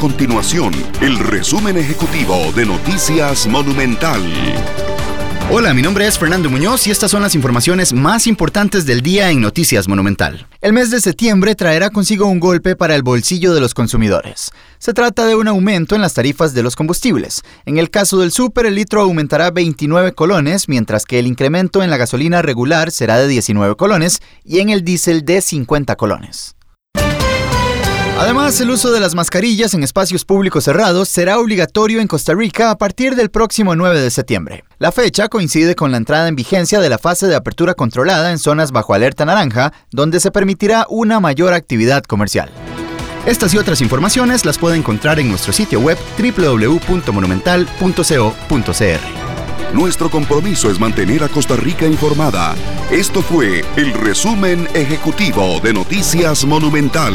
continuación el resumen ejecutivo de Noticias Monumental. Hola, mi nombre es Fernando Muñoz y estas son las informaciones más importantes del día en Noticias Monumental. El mes de septiembre traerá consigo un golpe para el bolsillo de los consumidores. Se trata de un aumento en las tarifas de los combustibles. En el caso del súper, el litro aumentará 29 colones, mientras que el incremento en la gasolina regular será de 19 colones y en el diésel de 50 colones. Además, el uso de las mascarillas en espacios públicos cerrados será obligatorio en Costa Rica a partir del próximo 9 de septiembre. La fecha coincide con la entrada en vigencia de la fase de apertura controlada en zonas bajo alerta naranja, donde se permitirá una mayor actividad comercial. Estas y otras informaciones las puede encontrar en nuestro sitio web www.monumental.co.cr. Nuestro compromiso es mantener a Costa Rica informada. Esto fue el resumen ejecutivo de Noticias Monumental.